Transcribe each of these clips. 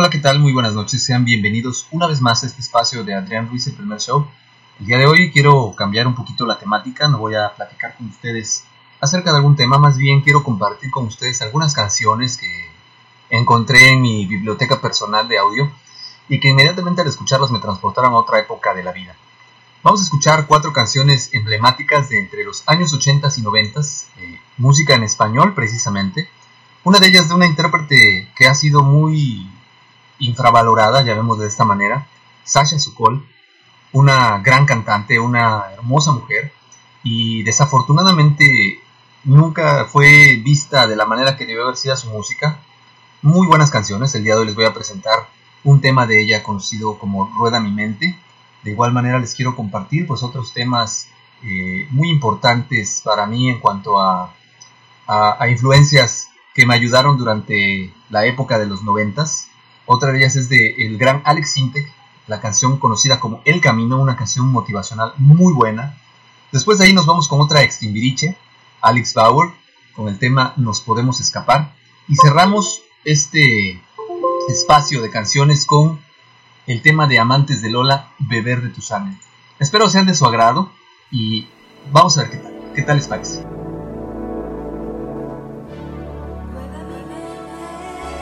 Hola, ¿qué tal? Muy buenas noches. Sean bienvenidos una vez más a este espacio de Adrián Ruiz, el primer show. El día de hoy quiero cambiar un poquito la temática, no voy a platicar con ustedes acerca de algún tema, más bien quiero compartir con ustedes algunas canciones que encontré en mi biblioteca personal de audio y que inmediatamente al escucharlas me transportaron a otra época de la vida. Vamos a escuchar cuatro canciones emblemáticas de entre los años 80 y 90, eh, música en español precisamente. Una de ellas de una intérprete que ha sido muy infravalorada, ya vemos de esta manera, Sasha Sokol, una gran cantante, una hermosa mujer, y desafortunadamente nunca fue vista de la manera que debió haber sido su música. Muy buenas canciones, el día de hoy les voy a presentar un tema de ella conocido como Rueda mi mente. De igual manera les quiero compartir pues otros temas eh, muy importantes para mí en cuanto a, a, influencias que me ayudaron durante la época de los noventas. Otra de ellas es de el gran Alex Sintek, la canción conocida como El Camino, una canción motivacional muy buena. Después de ahí nos vamos con otra ex Alex Bauer, con el tema Nos Podemos Escapar. Y cerramos este espacio de canciones con el tema de Amantes de Lola, Beber de tu sangre. Espero sean de su agrado y vamos a ver qué tal, qué tal les parece.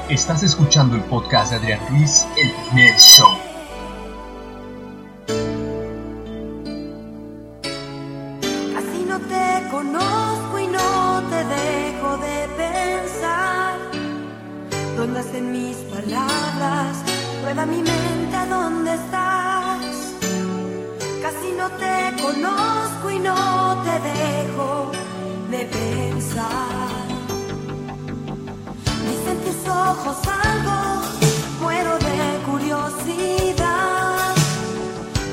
Estás escuchando el podcast de Adrián Ruiz, el primer show. Así no te conozco y no te dejo de pensar. ¿Dónde en mis palabras? Prueba mi mente a dónde estás. Casi no te conozco y no te dejo de pensar ojos algo, muero de curiosidad.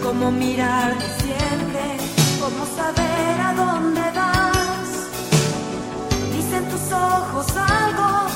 Cómo mirar siempre, cómo saber a dónde vas. Dicen tus ojos algo,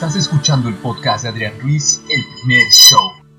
Estás escuchando el podcast de Adrián Ruiz, el primer show.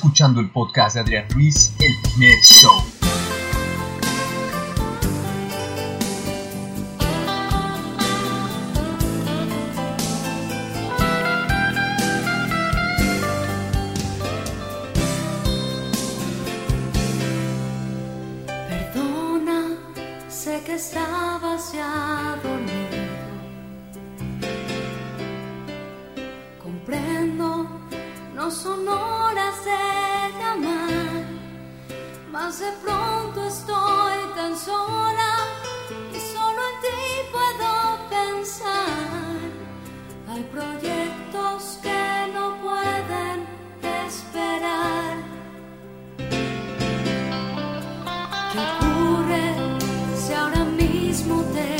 escuchando el podcast de Adrián Ruiz, El Primer Show. Perdona, sé que estabas ya dormido. no son horas de llamar, más de pronto estoy tan sola y solo en ti puedo pensar. Hay proyectos que no pueden esperar. ¿Qué ocurre si ahora mismo te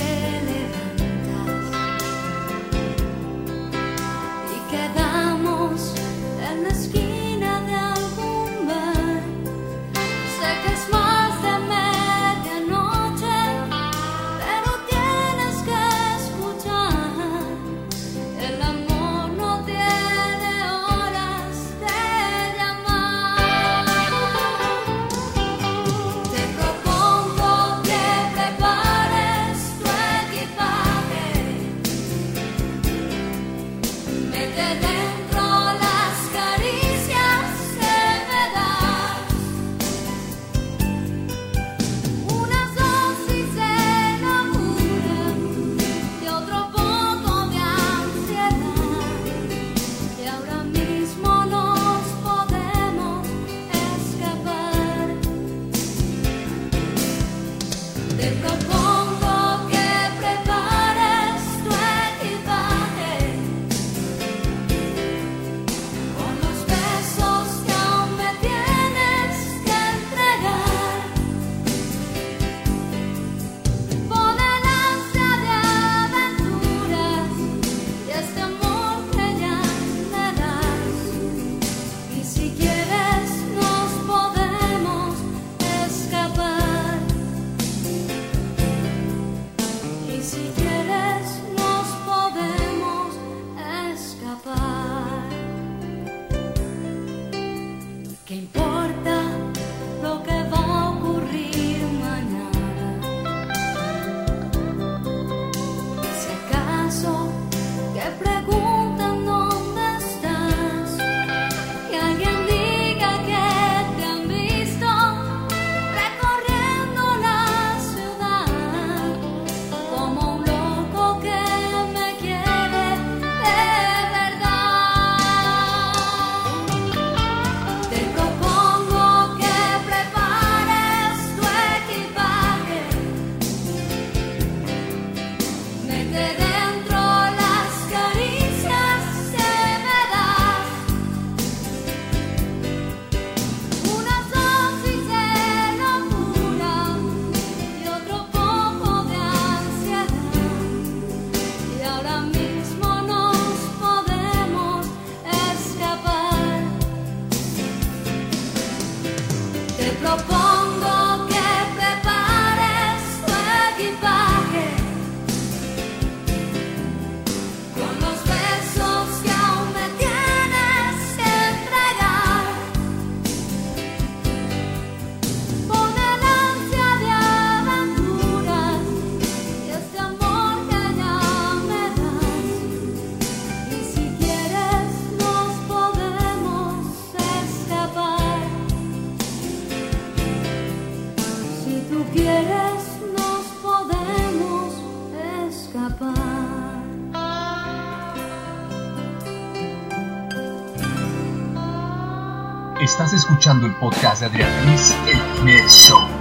Estás escuchando el podcast de Adrián Luis, el primer show.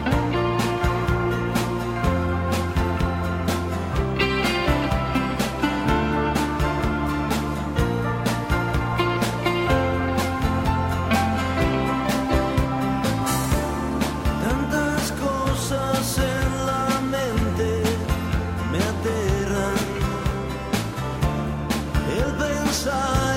sunshine.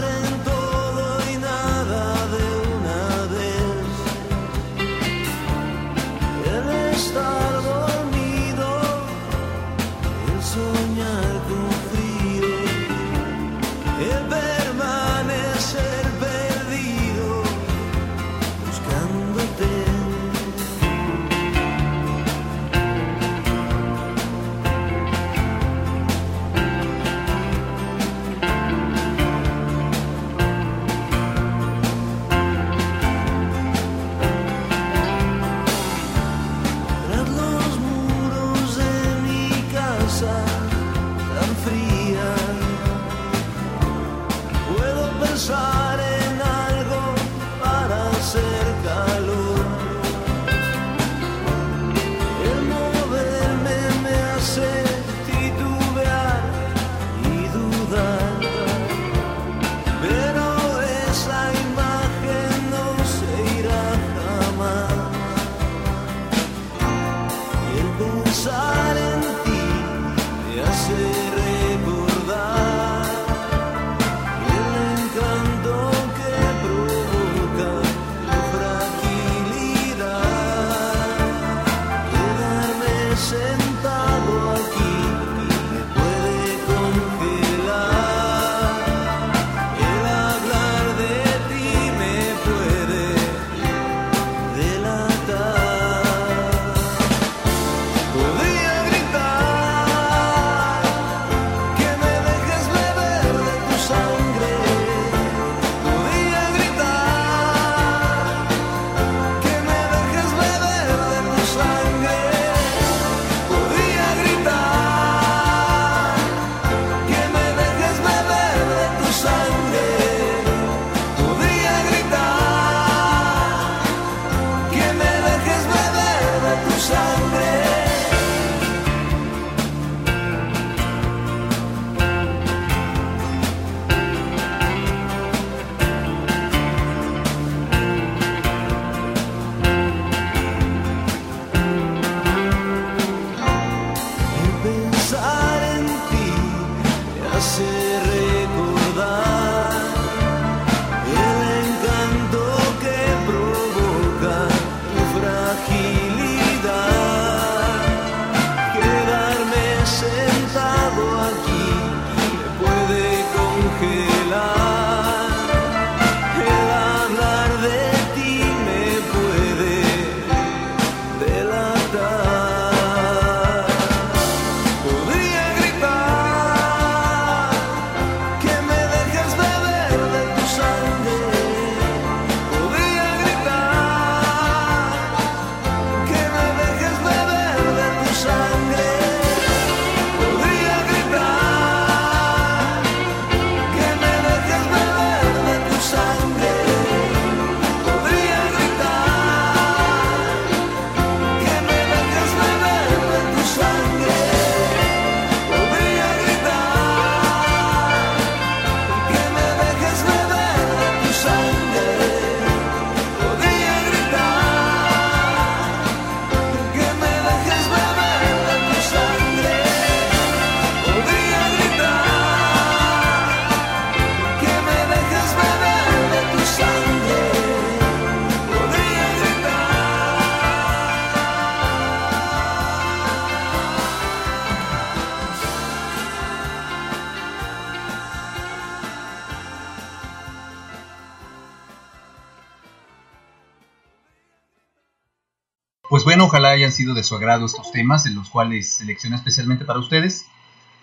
pues bueno, ojalá hayan sido de su agrado estos temas, en los cuales seleccioné especialmente para ustedes.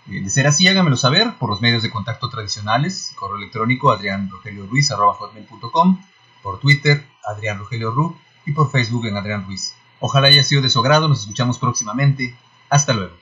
Eh, de ser así, háganmelo saber por los medios de contacto tradicionales, correo electrónico adrianrogelioruiz.com, por Twitter, adrianrogelioru, y por Facebook en Adrián Ruiz. Ojalá haya sido de su agrado, nos escuchamos próximamente. Hasta luego.